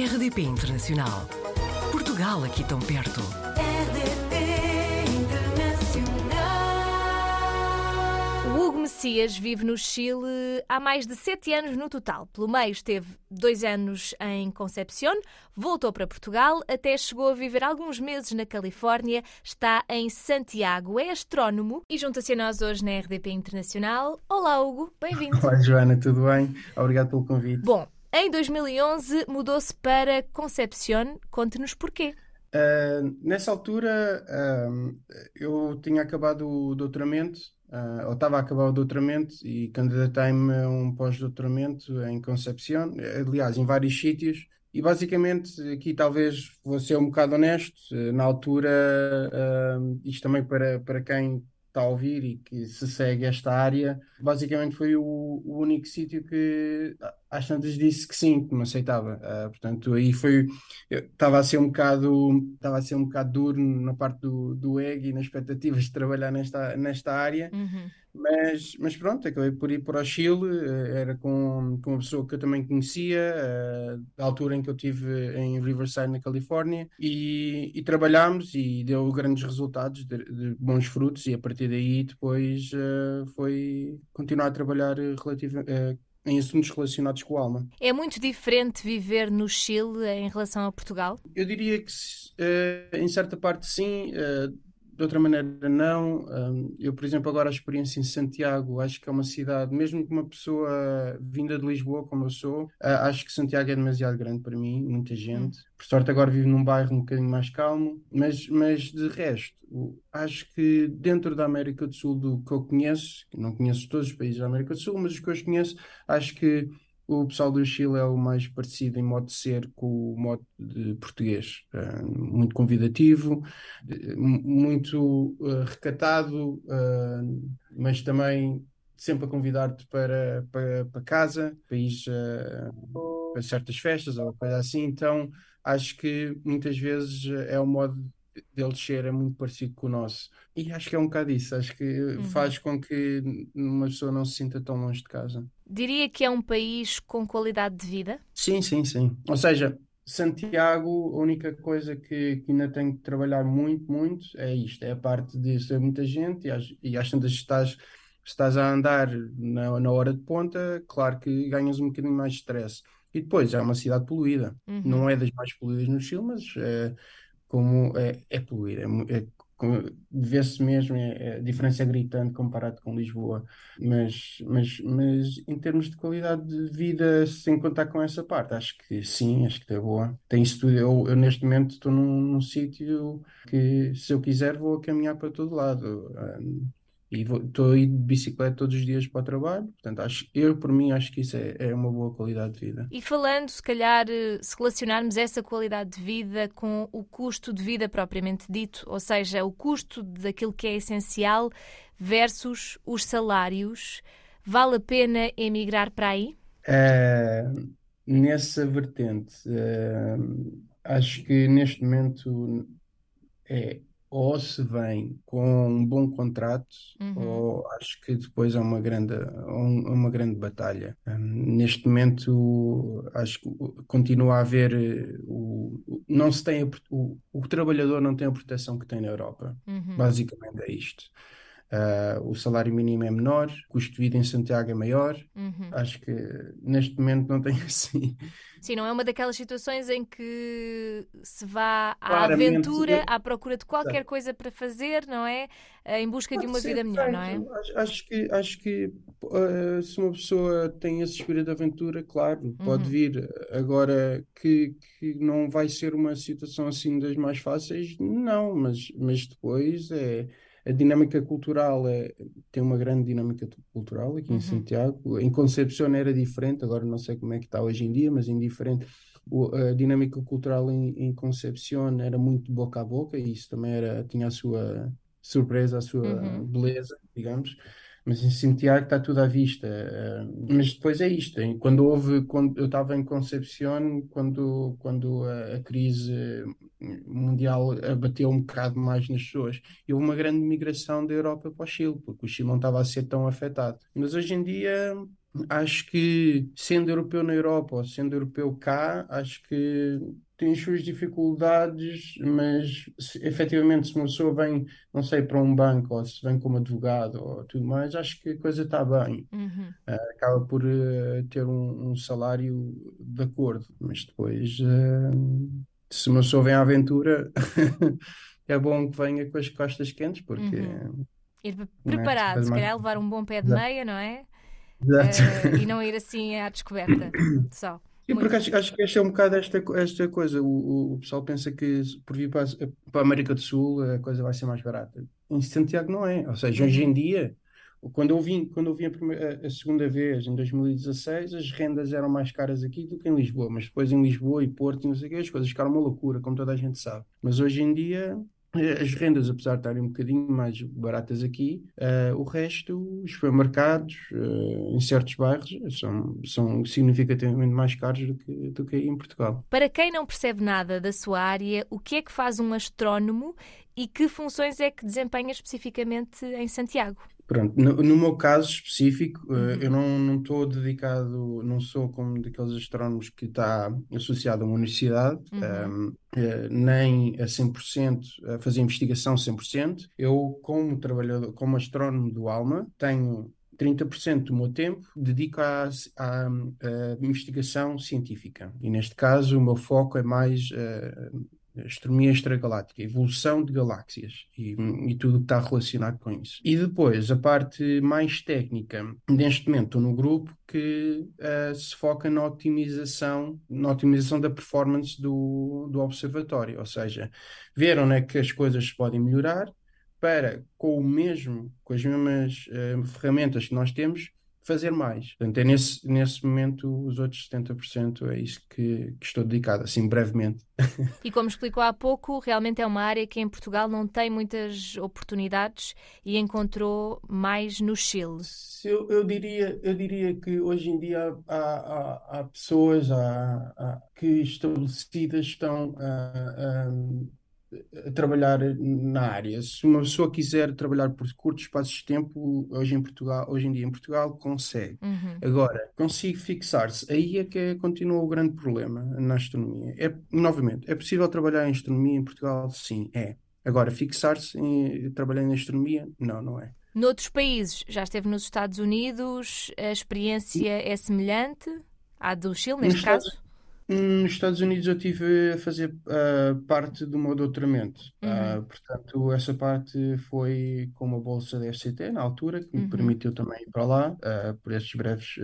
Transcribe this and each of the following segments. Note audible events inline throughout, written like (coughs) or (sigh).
RDP Internacional. Portugal aqui tão perto. RDP Internacional. O Hugo Messias vive no Chile há mais de sete anos no total. Pelo meio esteve dois anos em Concepción, voltou para Portugal, até chegou a viver alguns meses na Califórnia, está em Santiago, é astrónomo e junta-se a nós hoje na RDP Internacional. Olá Hugo, bem-vindo. Olá Joana, tudo bem? Obrigado pelo convite. Bom, em 2011 mudou-se para Concepción. Conte-nos porquê. Uh, nessa altura, uh, eu tinha acabado o doutoramento, uh, ou estava a acabar o doutoramento, e candidatei-me a um pós-doutoramento em Concepción, aliás, em vários sítios. E basicamente, aqui talvez vou ser um bocado honesto, na altura, isto também para, para quem está a ouvir e que se segue esta área, basicamente foi o, o único sítio que às tantas disse que sim, que me aceitava. Uh, portanto, aí foi, estava a ser um bocado, estava a ser um bocado duro na parte do, do ego e nas expectativas de trabalhar nesta, nesta área. Uhum. Mas, mas pronto, acabei por ir para o Chile, era com, com uma pessoa que eu também conhecia, da altura em que eu estive em Riverside, na Califórnia, e, e trabalhámos e deu grandes resultados, de, de, bons frutos, e a partir daí depois uh, foi continuar a trabalhar relativo, uh, em assuntos relacionados com a alma. É muito diferente viver no Chile em relação a Portugal? Eu diria que, uh, em certa parte, sim de outra maneira não. Eu, por exemplo, agora a experiência em Santiago, acho que é uma cidade, mesmo que uma pessoa vinda de Lisboa, como eu sou, ah, acho que Santiago é demasiado grande para mim, muita gente. Hum. Por sorte, agora vivo num bairro um bocadinho mais calmo, mas, mas de resto, acho que dentro da América do Sul, do que eu conheço, não conheço todos os países da América do Sul, mas os que eu conheço, acho que o pessoal do Chile é o mais parecido em modo de ser com o modo de português. Uh, muito convidativo, muito uh, recatado, uh, mas também sempre a convidar-te para, para, para casa, para ir para certas festas ou coisa assim. Então, acho que muitas vezes é o modo dele ser é muito parecido com o nosso. E acho que é um bocado isso. Acho que uhum. faz com que uma pessoa não se sinta tão longe de casa. Diria que é um país com qualidade de vida? Sim, sim, sim. Ou seja, Santiago, a única coisa que, que ainda tenho que trabalhar muito, muito é isto: é a parte de ser muita gente e às, e às tantas estás, estás a andar na, na hora de ponta, claro que ganhas um bocadinho mais de stress. E depois é uma cidade poluída. Uhum. Não é das mais poluídas no Chile, mas é, como é, é poluída. É, é, vê-se mesmo, é, a diferença é gritante comparado com Lisboa, mas, mas, mas em termos de qualidade de vida, sem contar com essa parte, acho que sim, acho que está boa. Tem isso tudo. Eu, eu neste momento estou num, num sítio que, se eu quiser, vou caminhar para todo lado. E estou a ir de bicicleta todos os dias para o trabalho, portanto, acho, eu, por mim, acho que isso é, é uma boa qualidade de vida. E falando, se calhar, eh, se relacionarmos essa qualidade de vida com o custo de vida propriamente dito, ou seja, o custo daquilo que é essencial versus os salários, vale a pena emigrar para aí? É, nessa vertente, é, acho que neste momento é ou se vem com um bom contrato, uhum. ou acho que depois é uma grande, uma grande batalha. Um, neste momento, acho que continua a haver eh, o, não se tem o, o trabalhador não tem a proteção que tem na Europa. Uhum. Basicamente é isto. Uh, o salário mínimo é menor, o custo de vida em Santiago é maior. Uhum. Acho que neste momento não tem (laughs) assim. Sim, não é uma daquelas situações em que se vá à Claramente, aventura, eu... à procura de qualquer coisa para fazer, não é? Em busca Pode de uma ser, vida melhor, não é? Acho, acho que, acho que uh, se uma pessoa tem esse espírito de aventura, claro, pode uhum. vir. Agora que, que não vai ser uma situação assim das mais fáceis, não, mas, mas depois é a dinâmica cultural é, tem uma grande dinâmica cultural aqui uhum. em Santiago. Em Concepción era diferente, agora não sei como é que está hoje em dia, mas indiferente. O, a dinâmica cultural em, em Concepción era muito boca a boca e isso também era, tinha a sua surpresa, a sua uhum. beleza, digamos mas em Santiago está tudo à vista. Uh, mas depois é isto. Quando houve, quando eu estava em Concepción, quando, quando a, a, crise mundial abateu um bocado mais nas pessoas, e houve uma grande migração da Europa para o Chile, porque o Chile não estava a ser tão afetado. Mas hoje em dia acho que sendo europeu na Europa ou sendo europeu cá, acho que tem as suas dificuldades, mas se, efetivamente se uma pessoa vem, não sei, para um banco ou se vem como advogado ou tudo mais, acho que a coisa está bem. Uhum. Uh, acaba por uh, ter um, um, salário de acordo, mas depois uh, se uma pessoa vem à aventura (laughs) é bom que venha com as costas quentes, porque Uhum. Ir é? preparado, Faz se calhar levar um bom pé de meia, não é? Exato. Eh, e não ir assim à descoberta (coughs) só. E porque acho, acho que esta é um bocado esta, esta coisa. O, o, o pessoal pensa que por vir para, a- para a América do Sul a coisa vai ser mais barata. Em Santiago não é. Ou seja, hoje Uhum. em dia, quando eu vim, quando eu vim a, primeira- a segunda vez, em 2016, as rendas eram mais caras aqui do que em Lisboa. Mas depois em Lisboa e Porto e não sei o quê, as coisas ficaram uma loucura, como toda a gente sabe. Mas hoje em dia. Eh, As rendas, apesar de estarem um bocadinho mais baratas aqui, eh, o resto, os supermercados, eh, em certos bairros, são, são significativamente mais caros do que, do que em Portugal. Para quem não percebe nada da sua área, o que é que faz um astrónomo e que funções é que desempenha especificamente em Santiago? Pronto, no, no meu caso específico, eh, Uhum. eu não não estou dedicado, não sou como daqueles astrónomos que está associado a uma universidade, Uhum. ehm, eh, nem a 100% a fazer investigação 100%. Eu, como trabalhador, como astrónomo do ALMA, tenho 30% do meu tempo dedico à, à, à investigação científica. E neste caso, o meu foco é mais eh, astronomia extragaláctica, evolução de galáxias e, e tudo o que está relacionado com isso. E depois, a parte mais técnica, neste momento estou no grupo que eh, se foca na otimização, na otimização da performance do, do observatório, ou seja, ver onde é que as coisas se podem melhorar para, com o mesmo, com as mesmas eh, ferramentas que nós temos, fazer mais. Portanto, é nesse, nesse momento, os outros 70% é isso que, que estou dedicado, assim, brevemente. E como explicou há pouco, realmente é uma área que em Portugal não tem muitas oportunidades e encontrou mais no Chile. Eu, eu diria, eu diria que hoje em dia há, há, há pessoas há, há- que estabelecidas estão a, a- a trabalhar na área. Se uma pessoa quiser trabalhar por curtos espaços de tempo, hoje em Portugal, hoje em dia em Portugal, consegue. Uhum. Agora, consigo fixar-se. Aí é que é- continua o grande problema na astronomia. É, novamente, é possível trabalhar em astronomia em Portugal? Sim, é. Agora, fixar-se em trabalhar em astronomia? Não, não é. Noutros países, já esteve nos Estados Unidos, a experiência é semelhante à do Chile, neste Nos Estados- Nos Estados Unidos eu tive a fazer ah, parte do meu doutoramento. Ah, Uhum. portanto, essa parte foi com uma bolsa da FCT na altura, que me Uhum. permitiu também ir para lá ah, por estes breves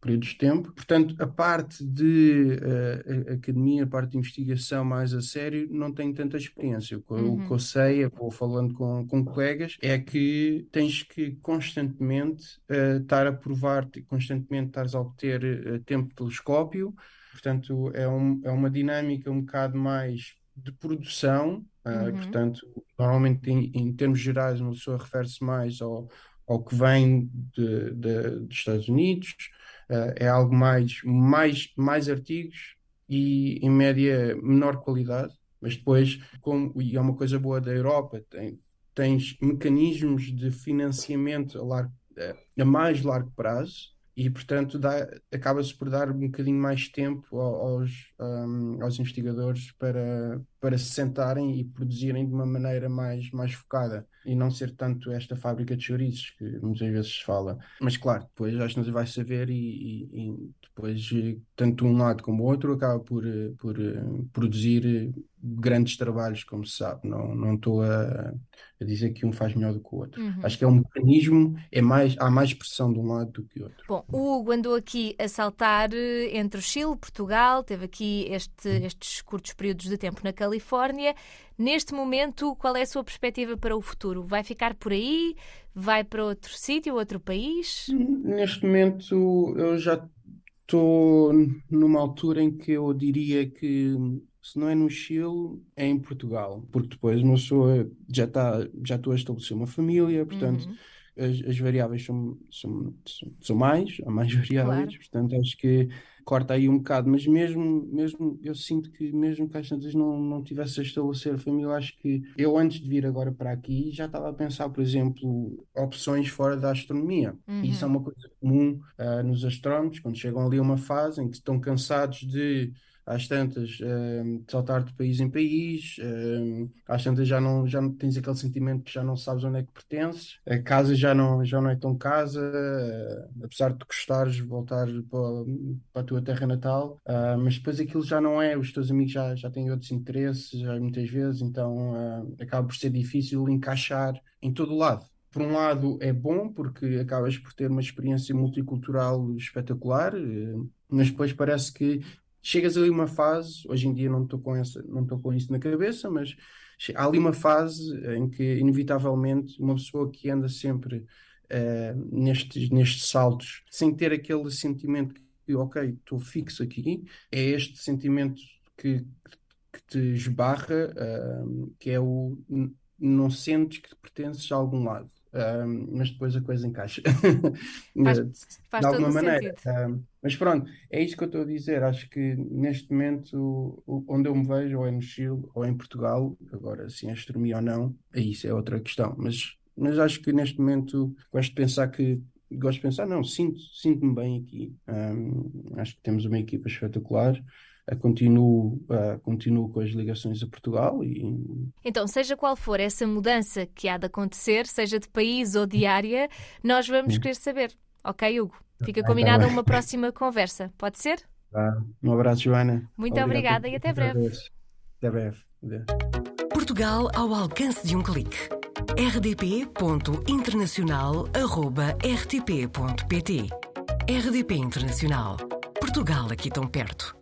períodos de tempo. Portanto, a parte de ah, a- academia, a parte de investigação mais a sério, não tenho tanta experiência. O que, eu- o que Uhum. eu sei, eu vou falando com, com colegas, é que tens que constantemente ah, estar a provar, constantemente estares a obter ah, tempo de telescópio. Portanto, é, um, é uma dinâmica um bocado mais de produção. ah, Uhum. portanto, normalmente, em, em termos gerais, uma pessoa refere-se mais ao, ao que vem de, de- dos Estados Unidos. ah, é algo mais, mais, mais artigos e, em média, menor qualidade. Mas depois, como, e é uma coisa boa da Europa, tem, tens mecanismos de financiamento a, largo, a mais largo prazo e, portanto, acaba-se por dar um bocadinho mais tempo ao- aos, hum, aos investigadores para, para se sentarem e produzirem de uma maneira mais, mais focada e não ser tanto esta fábrica de chouriços que muitas vezes se fala. Mas, claro, depois acho que vai saber e, e- e depois, eh, tanto um lado como o outro, acaba por, eh, por eh, produzir grandes trabalhos, como se sabe. Não, não estou a, a dizer que um faz melhor do que o outro. Uhum. Acho que é um mecanismo, é mais, há mais pressão de um lado do que do outro. Bom, o Hugo andou aqui a saltar eh, entre o Chile, Portugal, teve aqui este- estes curtos períodos de tempo na Califórnia. Neste momento, qual é a sua perspectiva para o futuro? Vai ficar por aí? Vai para outro sítio, outro país? Neste momento, eu já estou numa altura em que eu diria que se não é no Chile, é em Portugal, porque depois uma pessoa já está, já estou a estabelecer uma família, portanto, Uhum. as, as variáveis são, são, são, mais, há mais (laughs) variáveis, Claro. portanto acho que corta aí um bocado, mas mesmo, mesmo eu sinto que mesmo que às tantas não, não tivesse a estabelecer a família, acho que eu antes de vir agora para aqui já estava a pensar, por exemplo, opções fora da astronomia. E Isso é uma coisa comum ah, nos astrónomos, quando chegam ali a uma fase em que estão cansados de às tantas, ah, saltar de país em país, ah, às tantas já não, já não tens aquele sentimento que já não sabes onde é que pertences, a casa já não, já não é tão casa, ah, apesar de gostares voltar para, para a tua terra natal, ah, mas depois aquilo já não é, os teus amigos já, já têm outros interesses, já muitas vezes, então ah, acaba por ser difícil encaixar em todo o lado. Por um lado é bom porque acabas por ter uma experiência multicultural espetacular, mas depois parece que chegas ali uma fase, hoje em dia não estou com essa, não estou com isso na cabeça, mas há ali uma fase em que inevitavelmente uma pessoa que anda sempre eh, nestes, nestes saltos, sem ter aquele sentimento que, ok, estou fixo aqui, é este sentimento que, que te esbarra, ah, que é o não sentes que pertences a algum lado. Mas depois a coisa encaixa (laughs) Faz- de, faz de alguma maneira. Ah, mas pronto, é isso que eu estou a dizer. Acho que neste momento, onde eu me vejo, ou é no Chile ou em Portugal, agora se astronomia ou não, é isso, é outra questão. Mas, mas acho que neste momento gosto de pensar que. Gosto de pensar, não, sinto, sinto-me bem aqui. Ah, acho que temos uma equipa espetacular. Ah, continuo, ah, continuo com as ligações a Portugal e Então, seja qual for essa mudança que há de acontecer, seja de país ou de área, nós vamos querer saber. Ok, Hugo? Fica tá combinada uma próxima conversa. Pode ser? ah, um abraço, Joana. Muito Obrigado obrigada e até breve. Até breve. Portugal ao alcance de um clique. rdp.internacional.rtp.pt RDP Internacional. Portugal aqui tão perto.